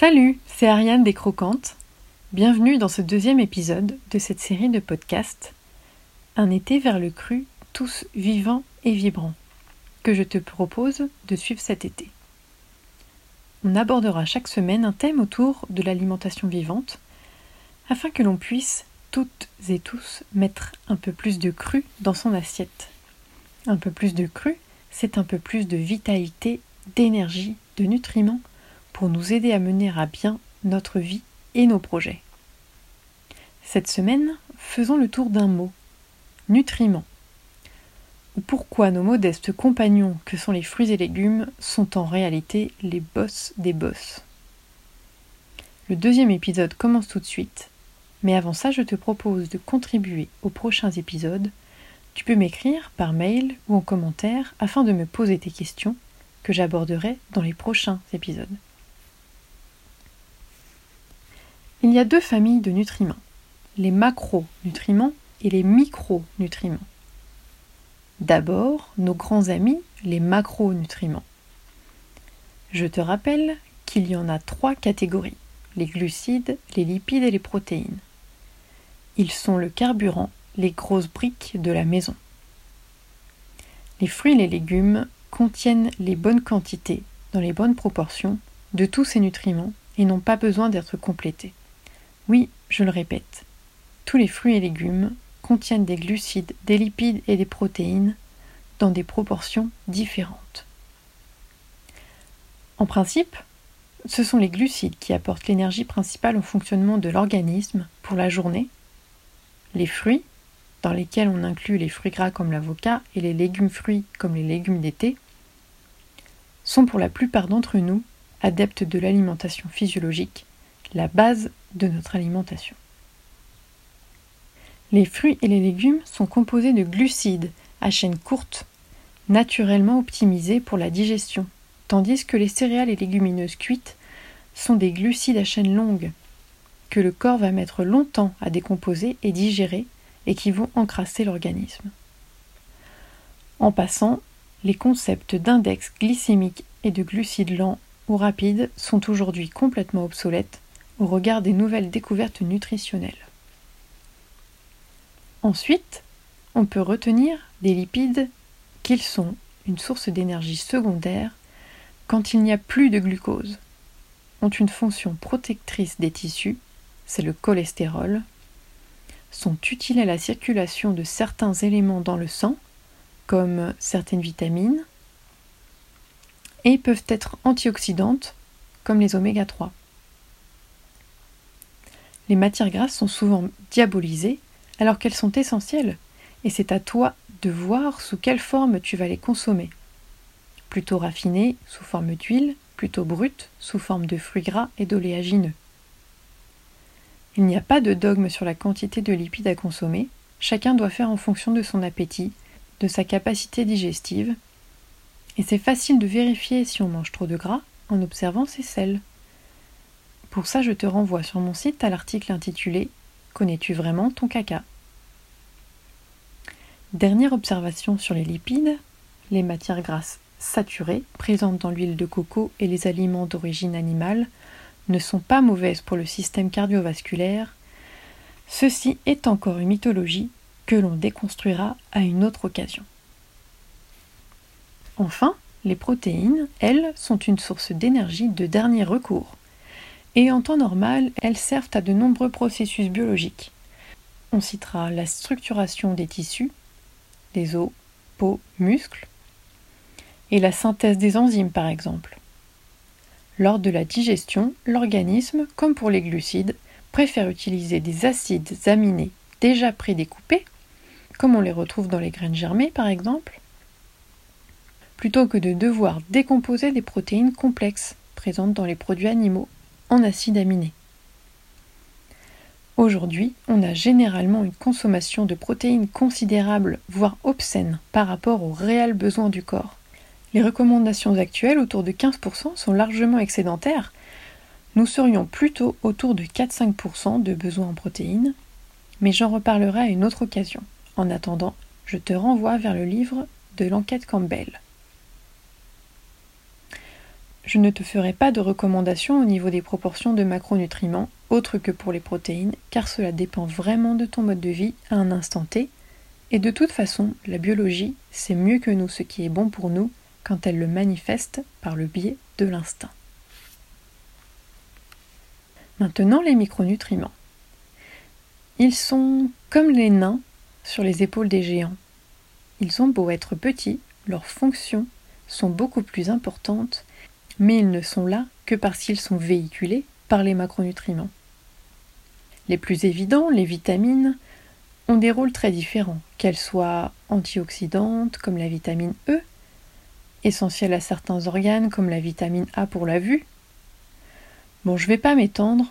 Salut, c'est Ariane des Croquantes. Bienvenue dans ce deuxième épisode de cette série de podcasts Un été vers le cru, tous vivants et vibrants, que je te propose de suivre cet été. On abordera chaque semaine un thème autour de l'alimentation vivante afin que l'on puisse toutes et tous mettre un peu plus de cru dans son assiette. Un peu plus de cru, c'est un peu plus de vitalité, d'énergie, de nutriments pour nous aider à mener à bien notre vie et nos projets. Cette semaine, faisons le tour d'un mot, nutriments. Pourquoi nos modestes compagnons que sont les fruits et légumes sont en réalité les boss des boss? Le deuxième épisode commence tout de suite, mais avant ça je te propose de contribuer aux prochains épisodes. Tu peux m'écrire par mail ou en commentaire afin de me poser tes questions que j'aborderai dans les prochains épisodes. Il y a deux familles de nutriments, les macronutriments et les micronutriments. D'abord, nos grands amis, les macronutriments. Je te rappelle qu'il y en a trois catégories, les glucides, les lipides et les protéines. Ils sont le carburant, les grosses briques de la maison. Les fruits et les légumes contiennent les bonnes quantités, dans les bonnes proportions, de tous ces nutriments et n'ont pas besoin d'être complétés. Oui, je le répète, tous les fruits et légumes contiennent des glucides, des lipides et des protéines dans des proportions différentes. En principe, ce sont les glucides qui apportent l'énergie principale au fonctionnement de l'organisme pour la journée. Les fruits, dans lesquels on inclut les fruits gras comme l'avocat et les légumes fruits comme les légumes d'été, sont pour la plupart d'entre nous adeptes de l'alimentation physiologique la base de notre alimentation. Les fruits et les légumes sont composés de glucides à chaîne courte, naturellement optimisés pour la digestion, tandis que les céréales et légumineuses cuites sont des glucides à chaîne longue, que le corps va mettre longtemps à décomposer et digérer et qui vont encrasser l'organisme. En passant, les concepts d'index glycémique et de glucides lents ou rapides sont aujourd'hui complètement obsolètes au regard des nouvelles découvertes nutritionnelles. Ensuite, on peut retenir des lipides qu'ils sont une source d'énergie secondaire quand il n'y a plus de glucose, ont une fonction protectrice des tissus, c'est le cholestérol, sont utiles à la circulation de certains éléments dans le sang, comme certaines vitamines, et peuvent être antioxydantes, comme les oméga 3 les matières grasses sont souvent diabolisées alors qu'elles sont essentielles, et c'est à toi de voir sous quelle forme tu vas les consommer. Plutôt raffinées, sous forme d'huile, plutôt brutes, sous forme de fruits gras et d'oléagineux. Il n'y a pas de dogme sur la quantité de lipides à consommer, chacun doit faire en fonction de son appétit, de sa capacité digestive, et c'est facile de vérifier si on mange trop de gras en observant ses sels. Pour ça, je te renvoie sur mon site à l'article intitulé Connais-tu vraiment ton caca? Dernière observation sur les lipides, les matières grasses saturées présentes dans l'huile de coco et les aliments d'origine animale ne sont pas mauvaises pour le système cardiovasculaire. Ceci est encore une mythologie que l'on déconstruira à une autre occasion. Enfin, les protéines, elles, sont une source d'énergie de dernier recours et en temps normal, elles servent à de nombreux processus biologiques. On citera la structuration des tissus, des os, peau, muscles, et la synthèse des enzymes par exemple. Lors de la digestion, l'organisme, comme pour les glucides, préfère utiliser des acides aminés déjà prédécoupés, comme on les retrouve dans les graines germées par exemple, plutôt que de devoir décomposer des protéines complexes présentes dans les produits animaux en acides aminés. Aujourd'hui, on a généralement une consommation de protéines considérable, voire obscène, par rapport aux réels besoins du corps. Les recommandations actuelles, autour de 15%, sont largement excédentaires. Nous serions plutôt autour de 4-5% de besoins en protéines, mais j'en reparlerai à une autre occasion. En attendant, je te renvoie vers le livre de l'enquête Campbell. Je ne te ferai pas de recommandations au niveau des proportions de macronutriments, autres que pour les protéines, car cela dépend vraiment de ton mode de vie à un instant T. Et de toute façon, la biologie sait mieux que nous ce qui est bon pour nous quand elle le manifeste par le biais de l'instinct. Maintenant, les micronutriments. Ils sont comme les nains sur les épaules des géants. Ils ont beau être petits, leurs fonctions sont beaucoup plus importantes mais ils ne sont là que parce qu'ils sont véhiculés par les macronutriments. Les plus évidents, les vitamines, ont des rôles très différents, qu'elles soient antioxydantes comme la vitamine E, essentielle à certains organes comme la vitamine A pour la vue. Bon, je ne vais pas m'étendre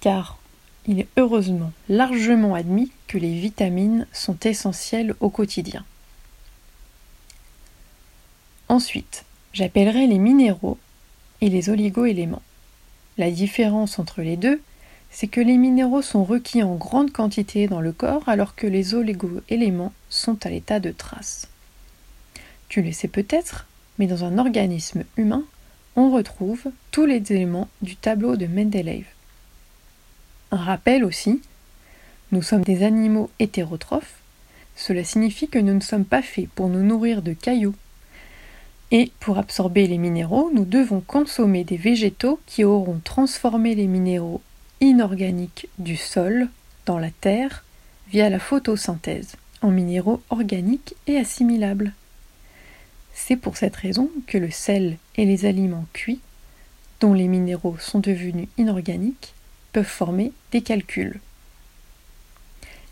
car il est heureusement largement admis que les vitamines sont essentielles au quotidien. Ensuite, j'appellerai les minéraux et les oligo-éléments. La différence entre les deux, c'est que les minéraux sont requis en grande quantité dans le corps alors que les oligo-éléments sont à l'état de trace. Tu le sais peut-être, mais dans un organisme humain, on retrouve tous les éléments du tableau de Mendeleev. Un rappel aussi, nous sommes des animaux hétérotrophes, cela signifie que nous ne sommes pas faits pour nous nourrir de cailloux et pour absorber les minéraux, nous devons consommer des végétaux qui auront transformé les minéraux inorganiques du sol dans la terre via la photosynthèse en minéraux organiques et assimilables. C'est pour cette raison que le sel et les aliments cuits, dont les minéraux sont devenus inorganiques, peuvent former des calculs.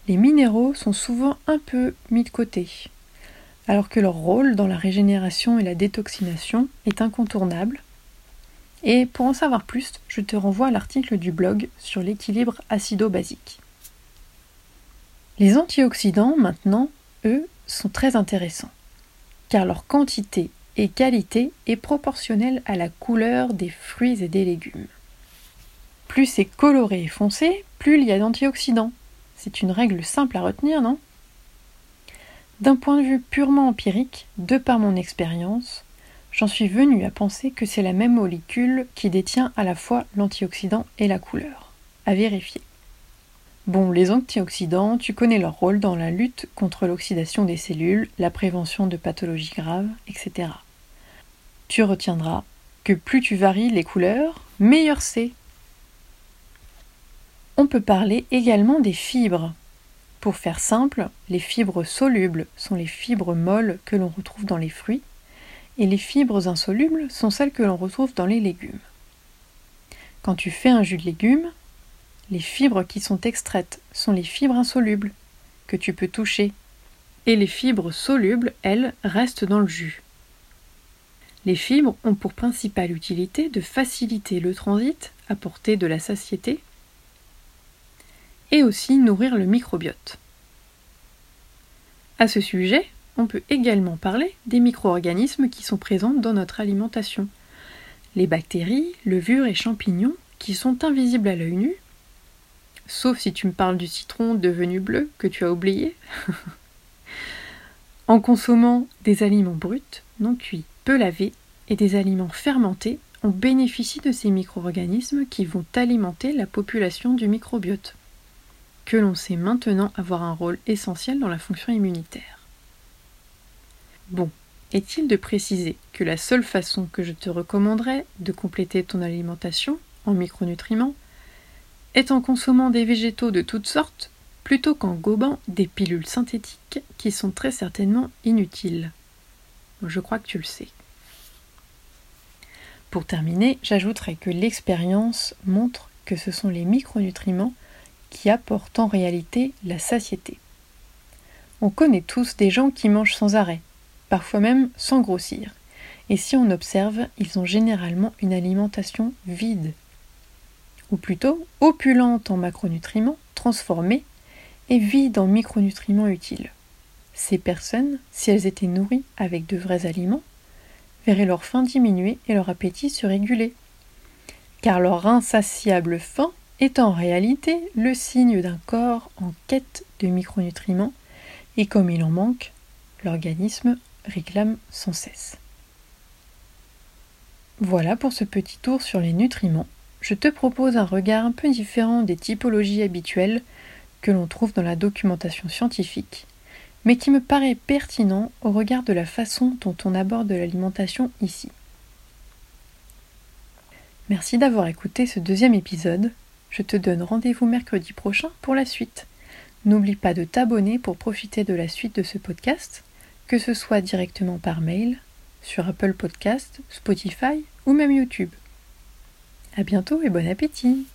Les minéraux sont souvent un peu mis de côté, alors que leur rôle dans la régénération et la détoxination est incontournable. Et pour en savoir plus, je te renvoie à l'article du blog sur l'équilibre acido-basique. Les antioxydants, maintenant, eux, sont très intéressants, car leur quantité et qualité est proportionnelle à la couleur des fruits et des légumes. Plus c'est coloré et foncé, plus il y a d'antioxydants. C'est une règle simple à retenir, non? D'un point de vue purement empirique, de par mon expérience, j'en suis venu à penser que c'est la même molécule qui détient à la fois l'antioxydant et la couleur. À vérifier. Bon, les antioxydants, tu connais leur rôle dans la lutte contre l'oxydation des cellules, la prévention de pathologies graves, etc. Tu retiendras que plus tu varies les couleurs, meilleur c'est. On peut parler également des fibres, pour faire simple, les fibres solubles sont les fibres molles que l'on retrouve dans les fruits, et les fibres insolubles sont celles que l'on retrouve dans les légumes. Quand tu fais un jus de légumes, les fibres qui sont extraites sont les fibres insolubles, que tu peux toucher, et les fibres solubles, elles, restent dans le jus. Les fibres ont pour principale utilité de faciliter le transit, apporter de la satiété, et aussi nourrir le microbiote. À ce sujet, on peut également parler des micro-organismes qui sont présents dans notre alimentation. Les bactéries, levures et champignons qui sont invisibles à l'œil nu, sauf si tu me parles du citron devenu bleu que tu as oublié. en consommant des aliments bruts, non cuits, peu lavés et des aliments fermentés, on bénéficie de ces micro-organismes qui vont alimenter la population du microbiote que l'on sait maintenant avoir un rôle essentiel dans la fonction immunitaire. Bon, est-il de préciser que la seule façon que je te recommanderais de compléter ton alimentation en micronutriments est en consommant des végétaux de toutes sortes plutôt qu'en gobant des pilules synthétiques qui sont très certainement inutiles. Je crois que tu le sais. Pour terminer, j'ajouterai que l'expérience montre que ce sont les micronutriments qui apportent en réalité la satiété. On connaît tous des gens qui mangent sans arrêt, parfois même sans grossir, et si on observe, ils ont généralement une alimentation vide, ou plutôt opulente en macronutriments transformés et vide en micronutriments utiles. Ces personnes, si elles étaient nourries avec de vrais aliments, verraient leur faim diminuer et leur appétit se réguler, car leur insatiable faim est en réalité le signe d'un corps en quête de micronutriments et comme il en manque, l'organisme réclame sans cesse. Voilà pour ce petit tour sur les nutriments. Je te propose un regard un peu différent des typologies habituelles que l'on trouve dans la documentation scientifique, mais qui me paraît pertinent au regard de la façon dont on aborde l'alimentation ici. Merci d'avoir écouté ce deuxième épisode. Je te donne rendez-vous mercredi prochain pour la suite. N'oublie pas de t'abonner pour profiter de la suite de ce podcast, que ce soit directement par mail, sur Apple Podcast, Spotify ou même YouTube. À bientôt et bon appétit!